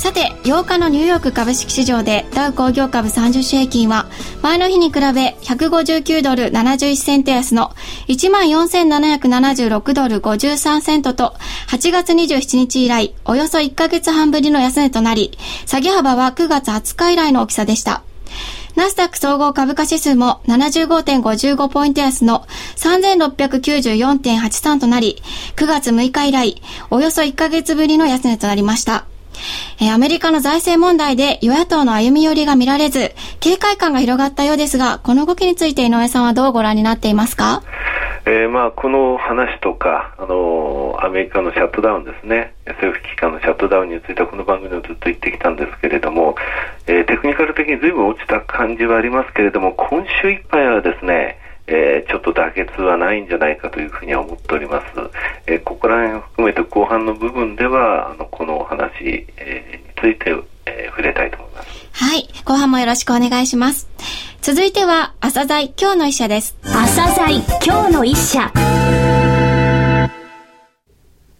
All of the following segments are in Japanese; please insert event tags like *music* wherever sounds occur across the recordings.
さて8日のニューヨーク株式市場でダウ工業株30種平均は前の日に比べ159ドル71セント安の14,776ドル53セントと8月27日以来およそ1ヶ月半ぶりの安値となり下げ幅は9月20日以来の大きさでしたナスダック総合株価指数も75.55ポイント安の3694.83となり、9月6日以来、およそ1ヶ月ぶりの安値となりました。アメリカの財政問題で与野党の歩み寄りが見られず、警戒感が広がったようですが、この動きについて井上さんはどうご覧になっていますか？えー、まあ、この話とか、あのー、アメリカのシャットダウンですね、政府機関のシャットダウンについてはこの番組でずっと言ってきたんですけれども、えー、テクニカル的にずいぶん落ちた感じはありますけれども、今週いっぱいはですね、えー、ちょっと妥結はないんじゃないかというふうには思っております。えー、ここら辺を含めて後半の部分では、あのこのお話、えー、について、えー、触れたいと思います。はい。後半もよろしくお願いします。続いては、朝鮮今日の一社です。朝鮮今日の一社。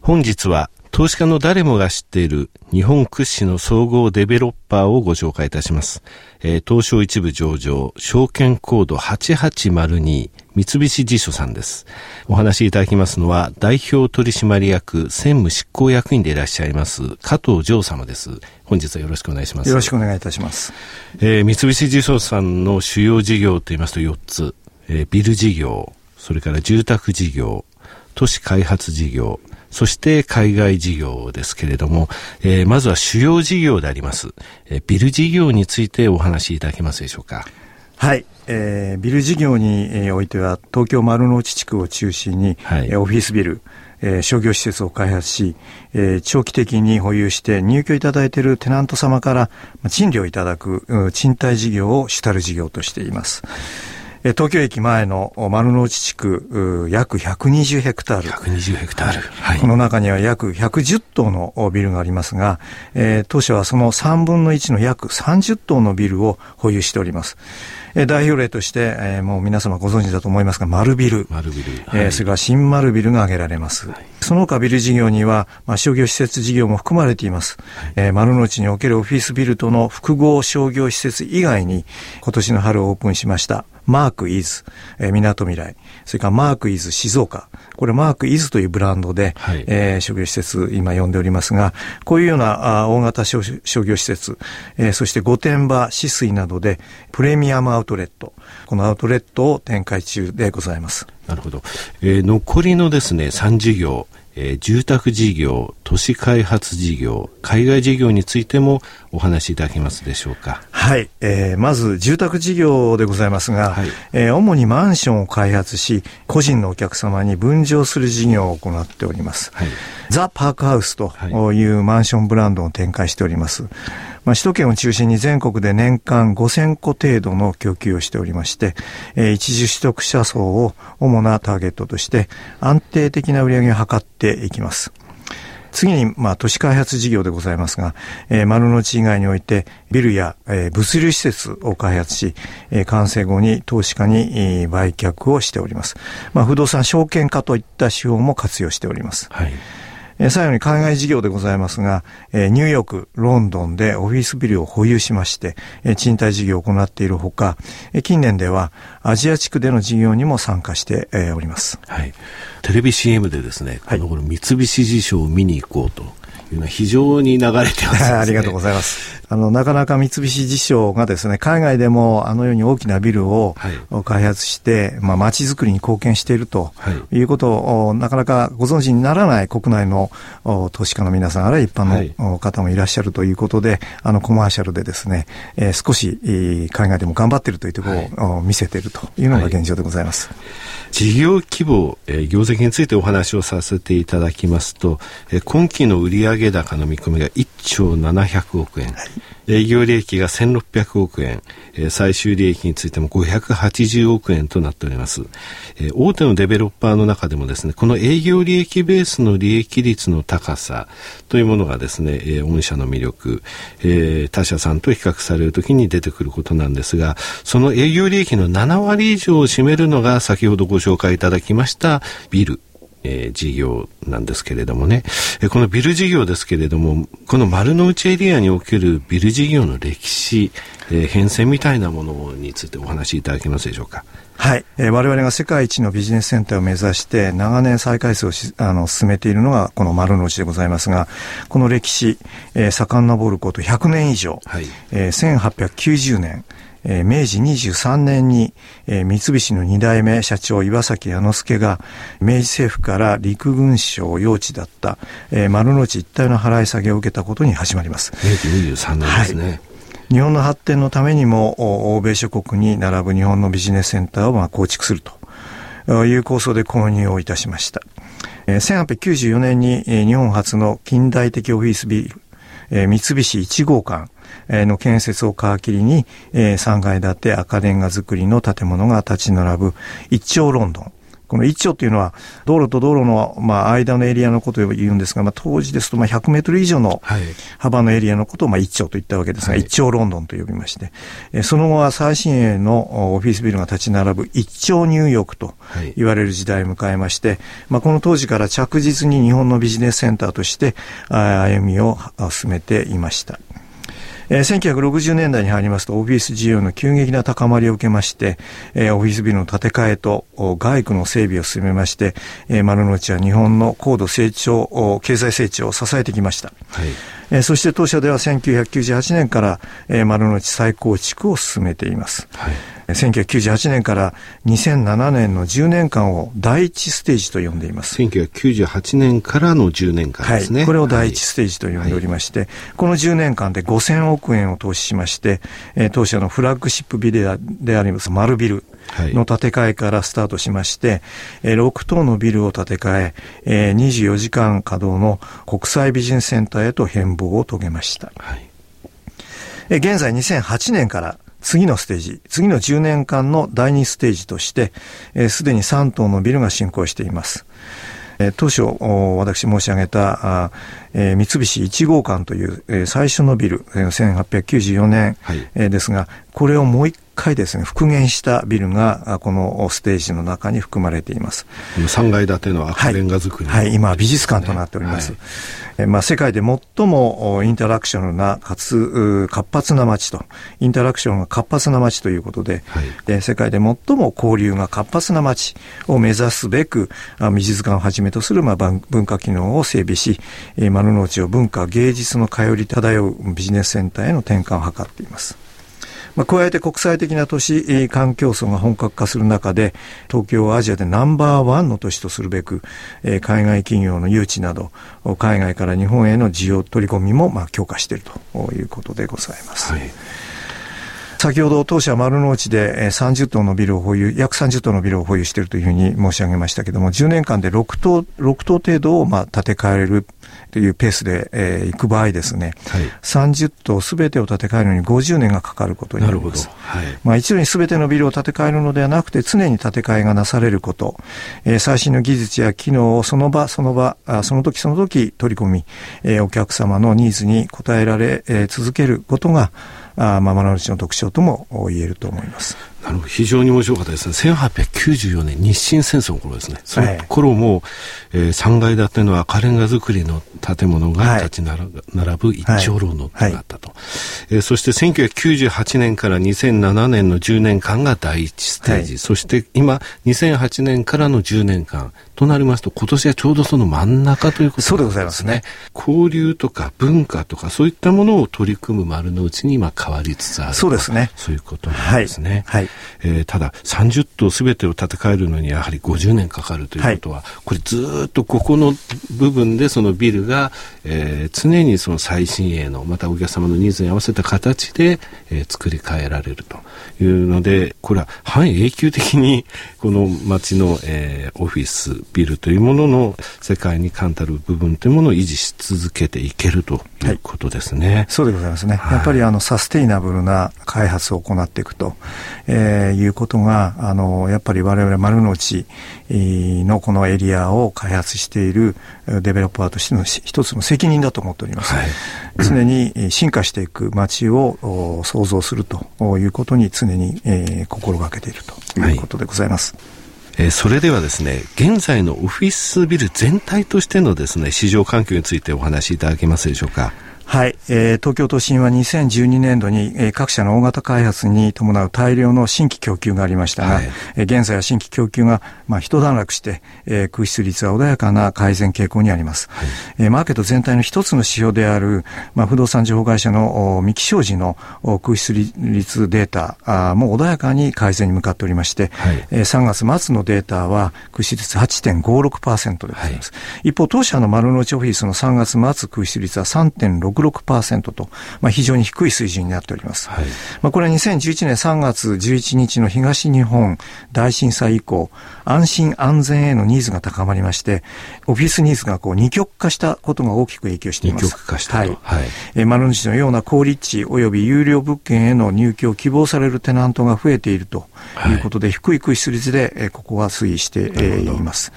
本日は、投資家の誰もが知っている日本屈指の総合デベロッパーをご紹介いたします。えー、東証一部上場、証券コード8802、三菱地所さんです。お話しいただきますのは、代表取締役専務執行役員でいらっしゃいます、加藤城様です。本日はよろしくお願いします。よろしくお願いいたします。えー、三菱地所さんの主要事業といいますと4つ、えー、ビル事業、それから住宅事業、都市開発事業、そして海外事業ですけれども、えー、まずは主要事業であります、えー、ビル事業についてお話しいただけますでしょうか。はい。えー、ビル事業に、えー、おいては、東京丸の内地区を中心に、はい、えー、オフィスビル、えー、商業施設を開発し、えー、長期的に保有して入居いただいているテナント様から賃料いただく賃貸事業を主たる事業としています。東京駅前の丸の内地区、約120ヘクタール。120ヘクタール。はい、この中には約110棟のビルがありますが、えー、当社はその3分の1の約30棟のビルを保有しております。え代表例として、えー、もう皆様ご存知だと思いますが、丸ビル。丸ビル。はい、えー、それから新丸ビルが挙げられます。はい、その他ビル事業には、まあ、商業施設事業も含まれています。はい、えー、丸の内におけるオフィスビルとの複合商業施設以外に、今年の春オープンしました、マークイズ、えー、港未来、それからマークイズ静岡、これマークイズというブランドで、はい、えー、商業施設今呼んでおりますが、こういうようなあ大型商業施設、えー、そして御殿場、止水などでプレミアムアウトレット、このアウトレットを展開中でございます。なるほど。えー、残りのですね、3事業、えー、住宅事業、都市開発事業、海外事業についてもお話しいただけますでしょうか。はい。えー、まず、住宅事業でございますが、はい、えー、主にマンションを開発し、個人のお客様に分譲する事業を行っております。はい、ザ・パークハウスというマンションブランドを展開しております。まあ、首都圏を中心に全国で年間5000個程度の供給をしておりまして、えー、一時取得者層を主なターゲットとして安定的な売り上げを図っていきます。次に、まあ、都市開発事業でございますが、えー、丸の内以外において、ビルや、えー、物流施設を開発し、えー、完成後に投資家に、えー、売却をしております。まあ、不動産証券化といった手法も活用しております。はい。え最後に海外事業でございますが、えニューヨーク、ロンドンでオフィスビルを保有しまして、え賃貸事業を行っているほか、え近年ではアジア地区での事業にも参加して、えおります。はい。テレビ CM でですね、この頃三菱地所を見に行こうと。いうのは非常に流れてます、ね、*laughs* ありがとうございます。あの、なかなか三菱地所がですね、海外でもあのように大きなビルを開発して、はい、まあ、街づくりに貢献しているとい。うことを、なかなかご存知にならない国内の投資家の皆さん、あるいは一般の方もいらっしゃるということで、あの、コマーシャルでですね、えー、少し海外でも頑張っているというところを見せているというのが現状でございます。はい事業規模、えー、業績についてお話をさせていただきますと、えー、今期の売上上高の見込みが1兆700億円、はい、営業利益が1600億円、えー、最終利益についても580億円となっております、えー、大手のデベロッパーの中でもですねこの営業利益ベースの利益率の高さというものがですね、えー、御社の魅力、えー、他社さんと比較されるときに出てくることなんですがその営業利益の7割以上を占めるのが先ほどご紹介いただきましたビルえー、事業なんですけれどもね、えー、このビル事業ですけれども、この丸の内エリアにおけるビル事業の歴史、えー、変遷みたいなものについてお話しいただけますでしょうか？はい、えー、我々が世界一のビジネスセンターを目指して長年再開発をしあの進めているのがこの丸の内でございますがこの歴史、えー、遡ること100年以上、はい。えー、1890年えー、明治23年に、えー、三菱の2代目社長岩崎彌之助が明治政府から陸軍省用地だった、えー、丸の内一帯の払い下げを受けたことに始まります。明治23年ですね。はい日本の発展のためにも欧米諸国に並ぶ日本のビジネスセンターをまあ構築するという構想で購入をいたしました。1894年に日本初の近代的オフィスビル、三菱1号館の建設を皮切りに、3階建て赤レンガ造りの建物が立ち並ぶ一丁ロンドン。この一丁っていうのは、道路と道路の、まあ、間のエリアのことを言うんですが、まあ、当時ですと、まあ、100メートル以上の幅のエリアのことを、まあ、一丁と言ったわけですが、はい、一丁ロンドンと呼びまして、えその後は最新鋭のオフィスビルが立ち並ぶ一丁ニューヨークと言われる時代を迎えまして、まあ、この当時から着実に日本のビジネスセンターとして歩みを進めていました。えー、1960年代に入りますとオフィス需要の急激な高まりを受けまして、えー、オフィスビルの建て替えと外区の整備を進めまして、えー、丸の内は日本の高度成長、経済成長を支えてきました。はいえー、そして当社では1998年から、えー、丸の内再構築を進めています。はい1998年から2007年の10年間を第一ステージと呼んでいます。1998年からの10年間ですね。はい、これを第一ステージと呼んでおりまして、はい、この10年間で5000億円を投資しまして、えー、当社のフラッグシップビルであります丸ビルの建て替えからスタートしまして、えー、6棟のビルを建て替ええー、24時間稼働の国際ビジネスセンターへと変貌を遂げました。はい、えー、現在2008年から次のステージ、次の10年間の第2ステージとして、す、で、に3棟のビルが進行しています。えー、当初、私申し上げた、あえー、三菱1号館という、えー、最初のビル、えー、1894年、ですが、これをもう一回ですね、復元したビルが、このステージの中に含まれています。3階建ての赤レンガ造り、はい、はい、今、美術館となっております。はい、えまあ、世界で最もインタラクションな、かつ、活発な街と、インタラクションが活発な街ということで、はい、で世界で最も交流が活発な街を目指すべく、美術館をはじめとする、まあ、文化機能を整備し、丸の内を文化、芸術の通り漂うビジネスセンターへの転換を図っています。まあ、加えて国際的な都市環境層が本格化する中で、東京をアジアでナンバーワンの都市とするべく、えー、海外企業の誘致など、海外から日本への需要取り込みも、まあ、強化しているということでございます。はい先ほど当社丸の内で30棟のビルを保有、約30棟のビルを保有しているというふうに申し上げましたけども、10年間で6棟、6棟程度をまあ建て替えるというペースで、えー、行く場合ですね、はい、30棟すべてを建て替えるのに50年がかかることになります。はい、まあ一度にすべてのビルを建て替えるのではなくて、常に建て替えがなされること、えー、最新の技術や機能をその場その場、あその時その時取り込み、えー、お客様のニーズに応えられ、えー、続けることが、あまあ、丸の内の特徴とも言えると思います。なるほど非常に面白かったですね。1894年日清戦争の頃ですね。その頃も、えー、3階建ての赤レンガ造りの建物が立ち並ぶ一丁楼のがあったと、はい、えー、そして1998年から2007年の10年間が第一ステージ、はい、そして今2008年からの10年間となりますと今年はちょうどその真ん中ということね。そうでございますね。交流とか文化とかそういったものを取り組む丸の内に今変わりつつあるそうですね。そういうことなんですね。はい。はいえー、ただ30棟すべてを建て替えるのにやはり50年かかるということは、はい、これずっとここの部分でそのビルが、えー、常にその最新鋭のまたお客様のニーズに合わせた形で、えー、作り変えられるというのでこれは半永久的に *laughs* この街の、えー、オフィスビルというものの世界に冠たる部分というものを維持し続けていけるということですね。はい、そうでございますね。はい、やっぱりあのサステイナブルな開発を行っていくと、えー、いうことがあのやっぱり我々丸の内のこのエリアを開発しているデベロッパーとしての一つの責任だと思っております。はい、常に進化していく街を創造するということに常に、えー、心がけているということでございます。はいえー、それではですね、現在のオフィスビル全体としてのですね、市場環境についてお話しいただけますでしょうか。はい、えー、東京都心は2012年度に、えー、各社の大型開発に伴う大量の新規供給がありましたが、はい、えー、現在は新規供給が、まあ、一段落して、えー、空室率は穏やかな改善傾向にあります。はい、えー、マーケット全体の一つの指標である、まあ、不動産情報会社の三木商事の空室率データあも穏やかに改善に向かっておりまして、はい、えー、3月末のデータは空室率8.56%でございます。はい、一方、当社の丸の内オフィスの3月末空室率は3.66% 6と、まあ、非常に低い水準になっております。はい、まあ、これは2011年3月11日の東日本大震災以降、安心安全へのニーズが高まりまして、オフィスニーズがこう二極化したことが大きく影響しています。二極化したはい。はい、え丸の内のような高立地及び有料物件への入居を希望されるテナントが増えているということで、はい、低い空室率で、えここは推移して、えいます。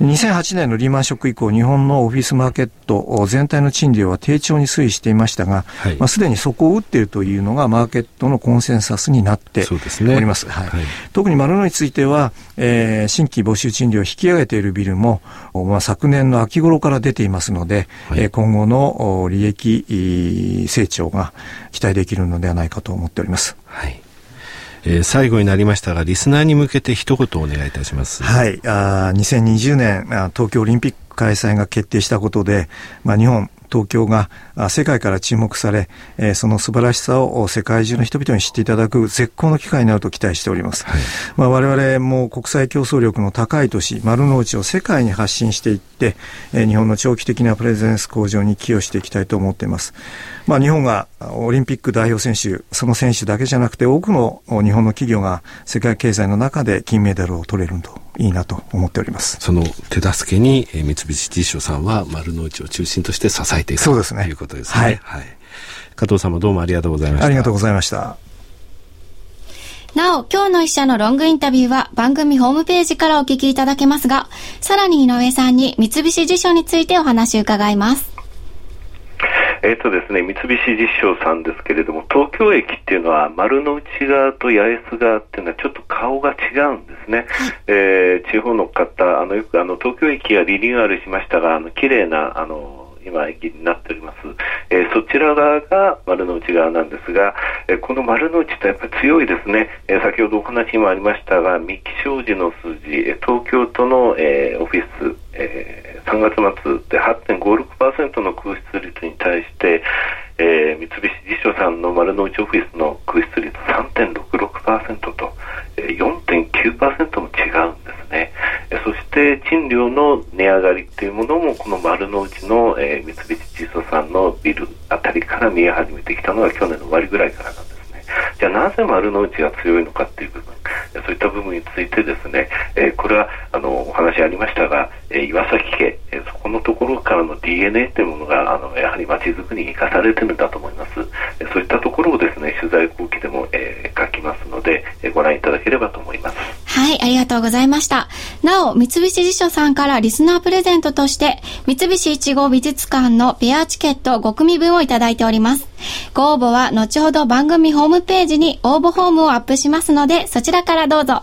2008年のリーマンショック以降、日本のオフィスマーケット全体の賃料は低調に推移していましたが、はい、まあ、すでに底を打っているというのがマーケットのコンセンサスになっております。すね、はい、はい、特に丸のについては、えー、新規募集賃料を引き上げているビルも、まあ、昨年の秋頃から出ていますので、はい、今後の利益成長が期待できるのではないかと思っております。はいえー、最後になりましたが、リスナーに向けて一言お願いいたします。はい。あ2020年東京オリンピック開催が決定したことで、まあ、日本、東京が世界から注目され、その素晴らしさを世界中の人々に知っていただく絶好の機会になると期待しております。はい、まあ、我々も国際競争力の高い都市、丸の内を世界に発信していって、日本の長期的なプレゼンス向上に寄与していきたいと思っています。まあ、日本がオリンピック代表選手、その選手だけじゃなくて多くの日本の企業が世界経済の中で金メダルを取れるといいなと思っております。その手助けに、えー、三菱地所さんは丸の内を中心として支えていくそうですねということですね。はい。はい、加藤様どうもありがとうございました。ありがとうございました。なお、今日の一社のロングインタビューは番組ホームページからお聞きいただけますが、さらに井上さんに三菱地所についてお話を伺います。えっ、ー、とですね、三菱実証さんですけれども、東京駅っていうのは丸の内側と八重洲側っていうのはちょっと顔が違うんですね。えー、地方の方、あの、よくあの、東京駅がリニューアルしましたが、あの、綺麗な、あの、今駅になっております、えー、そちら側が丸の内側なんですが、えー、この丸の内ってやっぱり強いですね、えー、先ほどお話にもありましたが三木商事の数字、東京都の、えオフィス、え3月末で8.56%の空室率に対して、え三菱地所さんの丸の内オフィスの空室率3.66%と、え4.9%も違うんですねえ。そして賃料の値上がりっていうものもこの丸の内の、えー、三菱地所さんのビルあたりから見え始めてきたのが去年の終わりぐらいからなんですね。じゃあなぜ丸の内が強いのかっていう部分、そういった部分についてですね、えー、これはあのお話ありましたが、えー、岩崎家、のところからの DNA というものがあのやはり街づくりに生かされてるんだと思います。えー、そういったところをですね取材後期でも、えー、書きますので、えー、ご覧いただければと思います。はい、ありがとうございました。なお、三菱地所さんからリスナープレゼントとして、三菱一号美術館のペアチケット5組分をいただいております。ご応募は後ほど番組ホームページに応募フォームをアップしますので、そちらからどうぞ。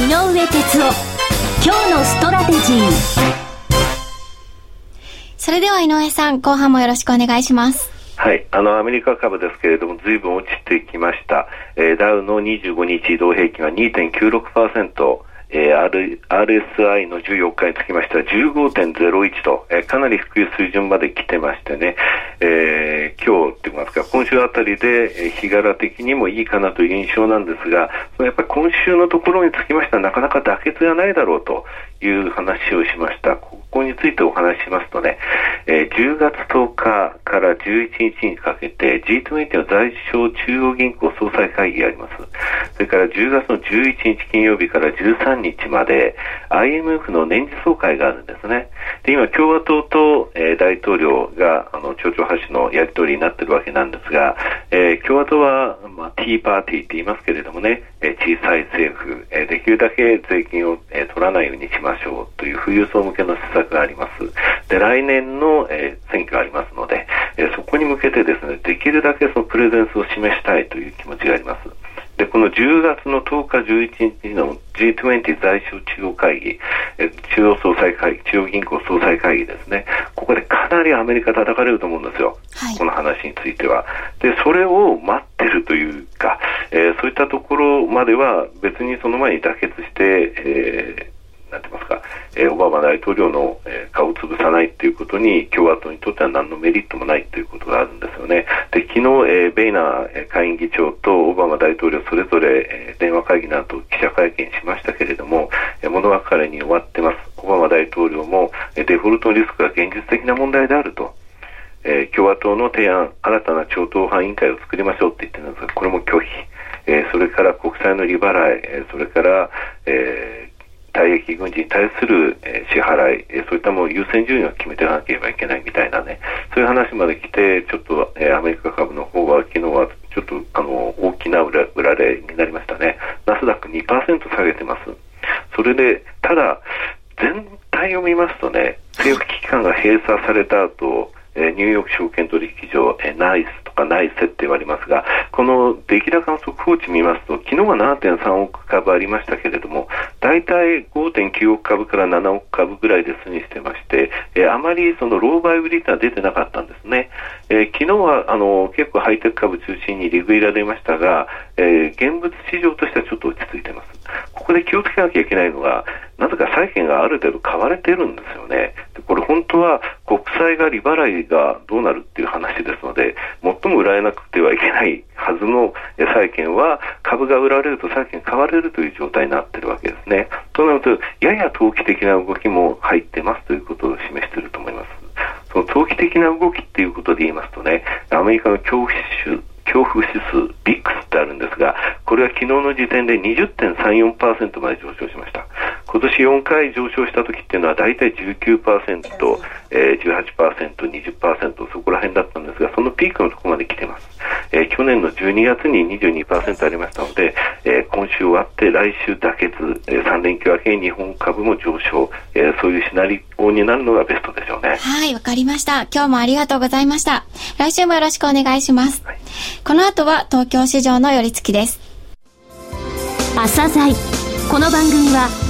井上哲夫、今日のストラテジー。それでは井上さん、後半もよろしくお願いします。はい、あのアメリカ株ですけれども、ずいぶん落ちてきました、えー、ダウの25日移動平均は2.96%、えー、RSI の14日につきましては15.01と、えー、かなり低い水準まで来てましてね、えー、今日って言いますか、今週あたりで、日柄的にもいいかなという印象なんですが、やっぱり今週のところにつきましてはなかなか妥結がないだろうという話をしました。ここについてお話ししますとね、えー、10月10日から11日にかけて G20 の財商中央銀行総裁会議があります。それから10月の11日金曜日から13日まで IMF の年次総会があるんですね。で、今共和党と、えー、大統領があの町長発のやり取りになっているわけなんですが、えー、共和党は、まあ、ティーパーティーって言いますけれどもね、え小さい政府、えできるだけ税金を、え取らないようにしますしょうという富裕層向けの施策があります。で、来年の、え選挙がありますので、えそこに向けてですね、できるだけそのプレゼンスを示したいという気持ちがあります。で、この10月の10日、11日の G20 財商中央会議、中央総裁会議、中央銀行総裁会議ですね。ここでかなりアメリカ叩かれると思うんですよ。はい、この話については。で、それを待ってるというか、えー、そういったところまでは別にその前に妥結して、えーなんてますか、えー、オバマ大統領の、えー、顔を潰さないということに共和党にとっては何のメリットもないということがあるんですよね。で、昨日、えー、ベイナー下院議長とオバマ大統領それぞれ、えー、電話会議など記者会見しましたけれども、えー、物別れに終わってます。オバマ大統領も、えー、デフォルトのリスクが現実的な問題であると。えー、共和党の提案、新たな超党派委員会を作りましょうって言ってるんですが、これも拒否。えー、それから国債の利払い、えー、それから、えー、退役軍人に対する、えー、支払い、えー、そういったもの優先順位を決めていかなければいけないみたいなね、そういう話まで来て、ちょっと、えー、アメリカ株の方は昨日はちょっとあの大きな裏裏れになりましたね。ナスダック2%下げてます。それで、ただ、全体を見ますとね、政府機関が閉鎖された後、え、ニューヨーク証券取引所、え、ナイスとかナイスって言われますが、この出来高の速報値見ますと、昨日は7.3億株ありましたけれども、大体5.9億株から7億株ぐらいで推移してまして、え、あまりそのローバイ売りとは出てなかったんですね。えー、昨日はあの結構ハイテク株中心に利食いが出ましたが、え、現物市場としてはちょっと落ち着いてます。ここで気をつけなきゃいけないのが、なぜか債券がある程度買われてるんですよね。これ本当は国債が利払いがどうなるっていう話ですので、最も売られなくてはいけないはずの債券は株が売られると債券買われるという状態になっているわけですね。となると、やや投機的な動きも入ってますということを示していると思います。その投機的な動きっていうことで言いますとね、アメリカの恐怖指恐怖指数、ビックスってあるんですが、これは昨日の時点で20.34%まで上昇しました。今年4回上昇した時っていうのは大体19%、えー、18%、20%、そこら辺だったんですが、そのピークのところまで来てます。えー、去年の12月に22%ありましたので、えー、今週終わって来週妥結、えー、3連休明けに日本株も上昇、えー、そういうシナリオになるのがベストでしょうね。はい、わかりました。今日もありがとうございました。来週もよろしくお願いします。はい、この後は東京市場の寄り付きです。朝鮮この番組は